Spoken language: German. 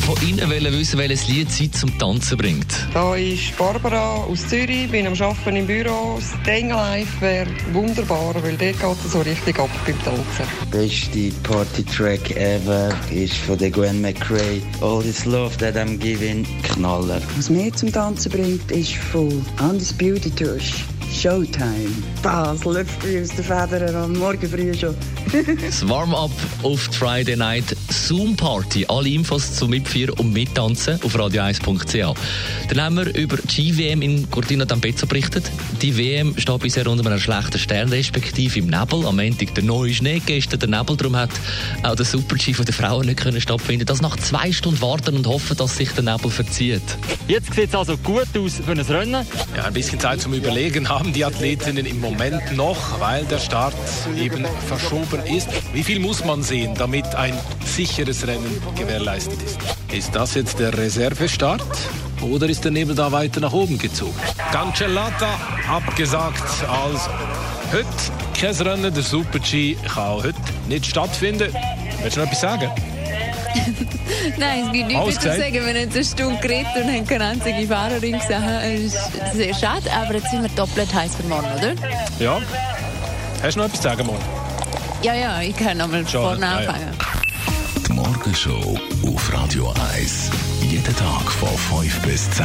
von Ihnen wissen, welches Lied Sie zum Tanzen bringt. Da ist Barbara aus Zürich, bin am Arbeiten im Büro. Staying Life wäre wunderbar, weil dort geht es so richtig ab beim Tanzen. beste Party-Track ever ist von der Gwen McRae. All this love that I'm giving, knallen. Was mir zum Tanzen bringt, ist von Undisputed Showtime. Das läuft mir aus den Federn am Morgen früh schon. Das Warm-up auf die Friday Night Zoom Party. Alle Infos zum Mitfeiern und Mittanzen auf radio1.ch. Dann haben wir über die GWM in Cortina d'Ampezzo berichtet. Die WM steht bisher unter einem schlechten Stern, respektive im Nebel. Am Montag der neue Schnee, gestern der Nebel. Darum hat auch der Super-G von der Frauen nicht können stattfinden. Das nach zwei Stunden warten und hoffen, dass sich der Nebel verzieht. Jetzt sieht es also gut aus für ein Rennen. Ja, ein bisschen Zeit zum Überlegen haben die Athletinnen im Moment noch, weil der Start eben verschoben ist. Wie viel muss man sehen, damit ein sicheres Rennen gewährleistet ist? Ist das jetzt der Reservestart oder ist der Nebel da weiter nach oben gezogen? Cancellata abgesagt. Also, heute kein Rennen, der Super-G kann heute nicht stattfinden. Willst du noch etwas sagen? Nein, es gibt nichts zu gesagt? sagen. Wir haben jetzt eine Stunde geredet und haben keine einzige Fahrerin gesehen. Es ist sehr schade, aber jetzt sind wir doppelt heiß für morgen, oder? Ja. Hast du noch etwas zu sagen, Mon? Ja, ja, ich kann nochmal Schon, vorne ja, ja. anfangen. Die Morgenshow auf Radio 1. Jeden Tag von 5 bis 10.